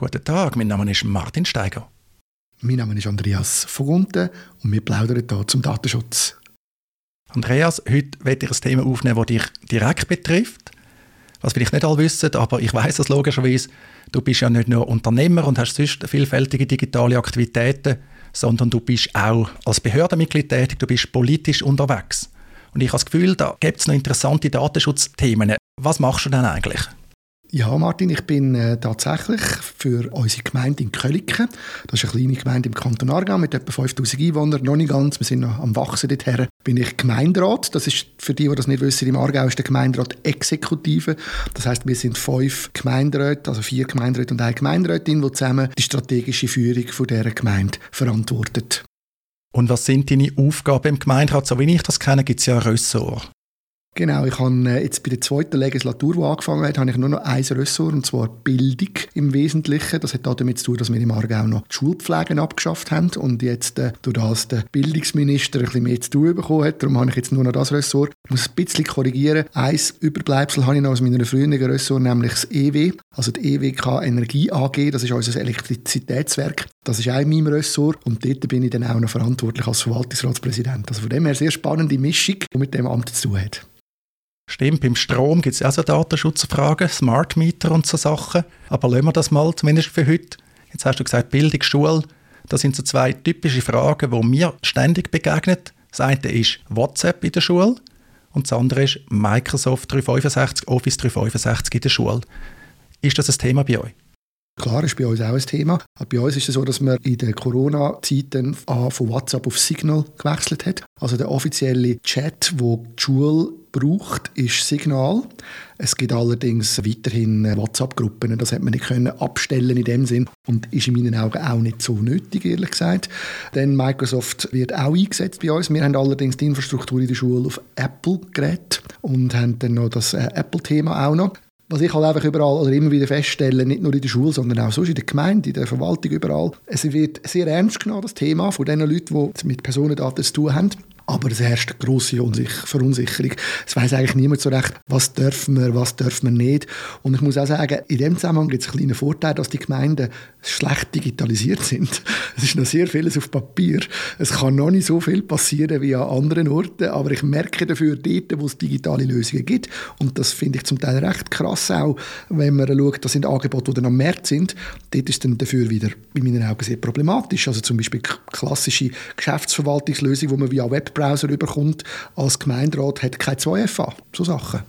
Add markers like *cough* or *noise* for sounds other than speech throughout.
Guten Tag, mein Name ist Martin Steiger. Mein Name ist Andreas Vogunten und wir plaudern hier zum Datenschutz. Andreas, heute werde ich ein Thema aufnehmen, das dich direkt betrifft. Was vielleicht nicht alle wissen, aber ich weiß es logischerweise. Du bist ja nicht nur Unternehmer und hast sonst vielfältige digitale Aktivitäten, sondern du bist auch als Behördenmitglied tätig, du bist politisch unterwegs. Und ich habe das Gefühl, da gibt es noch interessante Datenschutzthemen. Was machst du denn eigentlich? Ja, Martin, ich bin äh, tatsächlich für unsere Gemeinde in Köliken, das ist eine kleine Gemeinde im Kanton Aargau mit etwa 5000 Einwohnern, noch nicht ganz, wir sind noch am Wachsen dorthin, bin ich Gemeinderat. Das ist, für die, die das nicht wissen, im Aargau ist der Gemeinderat Exekutive. Das heißt, wir sind fünf Gemeinderäte, also vier Gemeinderäte und eine Gemeinderätin, die zusammen die strategische Führung von dieser Gemeinde verantwortet. Und was sind deine Aufgaben im Gemeinderat? So wie ich das kenne, gibt es ja ein Ressort. Genau, ich habe äh, jetzt bei der zweiten Legislatur, die angefangen hat, habe ich nur noch ein Ressort, und zwar Bildung im Wesentlichen. Das hat damit zu tun, dass wir im Aargau noch die Schulpflegen abgeschafft haben und jetzt äh, durch das der Bildungsminister ein bisschen mehr zu tun bekommen hat. Darum habe ich jetzt nur noch das Ressort. Ich muss ein bisschen korrigieren. Ein Überbleibsel habe ich noch aus meiner früheren Ressort, nämlich das EW, also die EWK Energie AG. Das ist unser Elektrizitätswerk. Das ist auch in meinem Ressort und dort bin ich dann auch noch verantwortlich als Verwaltungsratspräsident. Also von dem her eine sehr spannende Mischung, die mit dem Amt zu tun hat. Stimmt, beim Strom gibt es auch so Datenschutzfragen, Smart Meter und so Sachen. Aber lassen wir das mal, zumindest für heute. Jetzt hast du gesagt, Bildung, Schule. Das sind so zwei typische Fragen, die mir ständig begegnen. Das eine ist WhatsApp in der Schule und das andere ist Microsoft 365, Office 365 in der Schule. Ist das ein Thema bei euch? Klar, ist bei uns auch ein Thema. Bei uns ist es so, dass man in der Corona-Zeit von WhatsApp auf Signal gewechselt hat. Also der offizielle Chat, wo die Schule braucht, ist Signal. Es gibt allerdings weiterhin WhatsApp-Gruppen. Das hat man nicht können abstellen in dem Sinn und ist in meinen Augen auch nicht so nötig, ehrlich gesagt. Denn Microsoft wird auch eingesetzt bei uns. Wir haben allerdings die Infrastruktur in der Schule auf Apple-Geräten und haben dann noch das äh, Apple-Thema auch noch. Was ich halt einfach überall oder immer wieder feststelle, nicht nur in der Schule, sondern auch sonst in der Gemeinde, in der Verwaltung, überall, es wird sehr ernst genommen, das Thema von den Leuten, die mit Personendaten zu tun haben. Aber es herrscht eine grosse Verunsicherung. Es weiß eigentlich niemand so recht, was dürfen wir, was dürfen wir nicht. Und ich muss auch sagen, in dem Zusammenhang gibt es einen kleinen Vorteil, dass die Gemeinden schlecht digitalisiert sind. *laughs* Es ist noch sehr vieles auf Papier. Es kann noch nicht so viel passieren wie an anderen Orten, aber ich merke dafür dort, wo es digitale Lösungen gibt. Und das finde ich zum Teil recht krass auch, wenn man schaut, das sind Angebote, die dann am März sind. Dort ist dann dafür wieder in meinen Augen sehr problematisch. Also zum Beispiel klassische Geschäftsverwaltungslösungen, die man via Web Webbrowser überkommt als Gemeinderat, hat kein 2FA. So Sachen.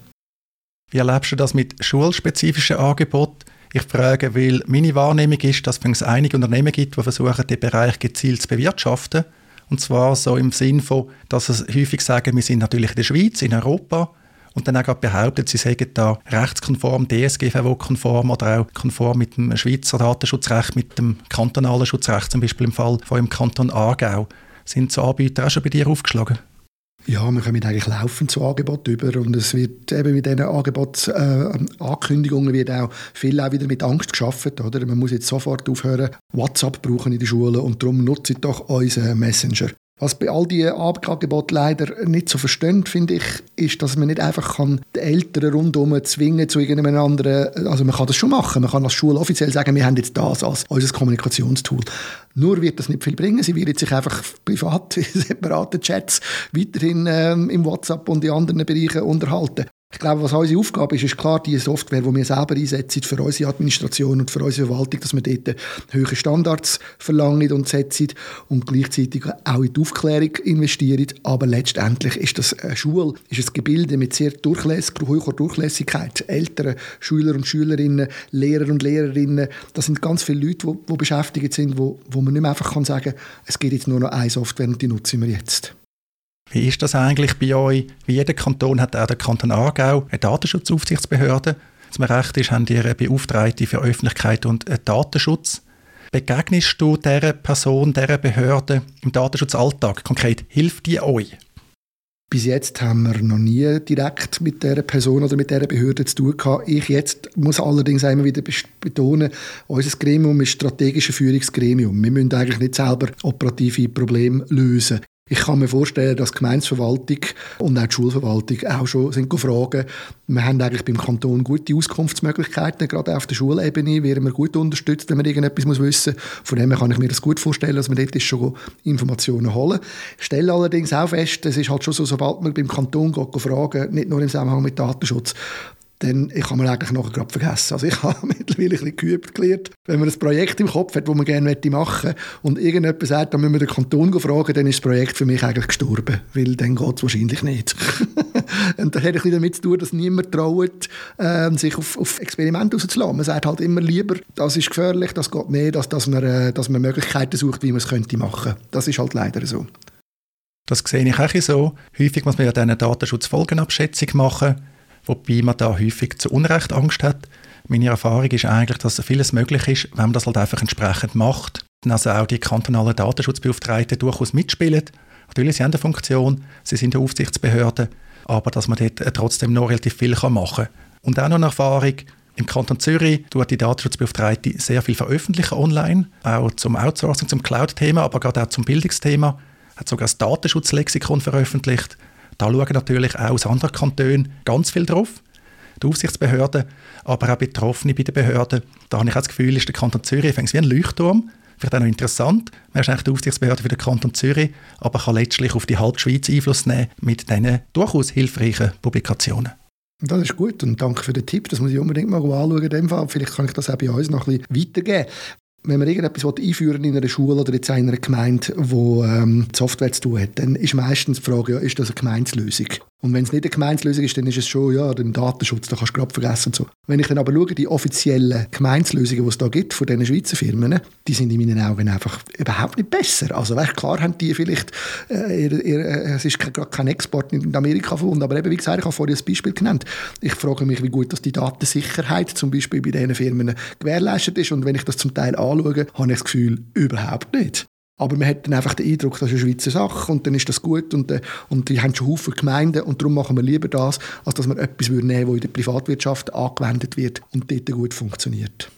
Wie erlebst du das mit schulspezifischen Angeboten? Ich frage, weil meine Wahrnehmung ist, dass es einige Unternehmen gibt, die versuchen, den Bereich gezielt zu bewirtschaften. Und zwar so im Sinn von, dass sie häufig sagen, wir sind natürlich in der Schweiz, in Europa, und dann auch behauptet, sie seien da rechtskonform, DSGVO-konform oder auch konform mit dem Schweizer Datenschutzrecht, mit dem kantonalen Schutzrecht, zum Beispiel im Fall von im Kanton Aargau. Sind so Anbieter auch schon bei dir aufgeschlagen? Ja, wir kommen eigentlich laufend zu Angeboten über und es wird eben mit diesen Angebotsankündigungen äh, wird auch viel auch wieder mit Angst geschaffen, oder? Man muss jetzt sofort aufhören, WhatsApp brauchen in der Schule und darum nutzt doch unseren Messenger. Was bei all diesen Angeboten leider nicht so verstehen, finde ich, ist, dass man nicht einfach kann die Eltern rundherum zwingen zu irgendeinem anderen, also man kann das schon machen, man kann als Schule offiziell sagen, wir haben jetzt das als unser Kommunikationstool. Nur wird das nicht viel bringen, sie wird sich einfach privat, *laughs* separate Chats weiterhin ähm, im WhatsApp und in anderen Bereichen unterhalten. Ich glaube, was unsere Aufgabe ist, ist klar die Software, die wir selber einsetzen für unsere Administration und für unsere Verwaltung, dass wir dort höhere Standards verlangen und setzen und gleichzeitig auch in die Aufklärung investieren. Aber letztendlich ist das eine Schule, ist ein Gebilde mit sehr Durchläss hoher Durchlässigkeit. Eltern, Schüler und Schülerinnen, Lehrer und Lehrerinnen, das sind ganz viele Leute, die, beschäftigt sind, wo, wo man nicht mehr einfach sagen kann, es gibt jetzt nur noch eine Software und die nutzen wir jetzt. Wie ist das eigentlich bei euch? Wie jeder Kanton hat auch der Kanton Aargau eine Datenschutzaufsichtsbehörde. Zum Recht ist, haben ihr eine Beauftragte für Öffentlichkeit und Datenschutz. Begegnest du dieser Person, dieser Behörde im Datenschutzalltag? Konkret, hilft die euch? Bis jetzt haben wir noch nie direkt mit der Person oder mit der Behörde zu tun gehabt. Ich jetzt muss allerdings immer wieder betonen, unser Gremium ist strategisches Führungsgremium. Wir müssen eigentlich nicht selber operative Probleme lösen. Ich kann mir vorstellen, dass die Gemeinsverwaltung und auch die Schulverwaltung auch schon sind fragen. Wir haben eigentlich beim Kanton gute Auskunftsmöglichkeiten, gerade auf der Schulebene werden wir gut unterstützt, wenn man irgendetwas muss wissen muss. Von dem kann ich mir das gut vorstellen, dass wir dort schon Informationen holen. Ich stelle allerdings auch fest, es ist halt schon so, sobald man beim Kanton geht, fragen, nicht nur im Zusammenhang mit Datenschutz, dann ich kann man eigentlich nachher gerade vergessen. Also ich *laughs* habe mittlerweile ein bisschen geübt gelernt. Wenn man ein Projekt im Kopf hat, das man gerne machen möchte und irgendjemand sagt, dann müssen wir den Kanton fragen, dann ist das Projekt für mich eigentlich gestorben, weil dann geht es wahrscheinlich nicht. *laughs* und das hat ein bisschen damit zu tun, dass niemand traut, äh, sich auf, auf Experimente rauszulassen. Man sagt halt immer lieber, das ist gefährlich, das geht mehr, als dass man, äh, dass man Möglichkeiten sucht, wie man es könnte machen. Das ist halt leider so. Das sehe ich auch so. Häufig muss man ja eine Datenschutzfolgenabschätzung machen wobei man da häufig zu Unrecht Angst hat. Meine Erfahrung ist eigentlich, dass vieles möglich ist, wenn man das halt einfach entsprechend macht. Also auch die kantonalen Datenschutzbeauftragten durchaus mitspielen. Natürlich, sie haben eine Funktion, sie sind eine Aufsichtsbehörde, aber dass man dort äh, trotzdem noch relativ viel machen kann. Und auch noch eine Erfahrung, im Kanton Zürich tut die Datenschutzbeauftragte sehr viel veröffentlichen online, auch zum Outsourcing, zum Cloud-Thema, aber gerade auch zum Bildungsthema. Hat sogar das Datenschutzlexikon veröffentlicht. Da schauen natürlich auch aus anderen Kantonen ganz viel drauf. Die Aufsichtsbehörden, aber auch Betroffene bei den Behörden. Da habe ich auch das Gefühl, ist der Kanton Zürich wie ein Leuchtturm. Vielleicht auch noch interessant. Man ist eigentlich die Aufsichtsbehörde für den Kanton Zürich, aber kann letztlich auf die halbe Schweiz Einfluss nehmen mit diesen durchaus hilfreichen Publikationen. Das ist gut und danke für den Tipp. Das muss ich unbedingt mal anschauen. In dem Fall. Vielleicht kann ich das auch bei uns noch ein bisschen weitergeben wenn man irgendetwas einführen in einer Schule oder jetzt in einer Gemeinde, wo ähm, Software zu tun hat, dann ist meistens die Frage, ja, ist das eine Gemeinslösung? Und wenn es nicht eine Gemeinslösung ist, dann ist es schon, ja, den Datenschutz, da kannst du gerade vergessen und so. Wenn ich dann aber schaue, die offiziellen Gemeinslösungen, die es da gibt von diesen Schweizer Firmen, die sind in meinen Augen einfach überhaupt nicht besser. Also weißt, klar haben die vielleicht, äh, ihr, ihr, äh, es ist gerade kein Export in Amerika verbunden, aber eben, wie gesagt, ich habe vorhin ein Beispiel genannt. Ich frage mich, wie gut dass die Datensicherheit zum Beispiel bei diesen Firmen gewährleistet ist und wenn ich das zum Teil anschaue, habe ich das Gefühl, überhaupt nicht. Aber man hat dann einfach den Eindruck, das ist eine Schweizer Sache und dann ist das gut und, äh, und die haben schon Haufen Gemeinden und darum machen wir lieber das, als dass wir etwas nehmen würden, das in der Privatwirtschaft angewendet wird und dort gut funktioniert.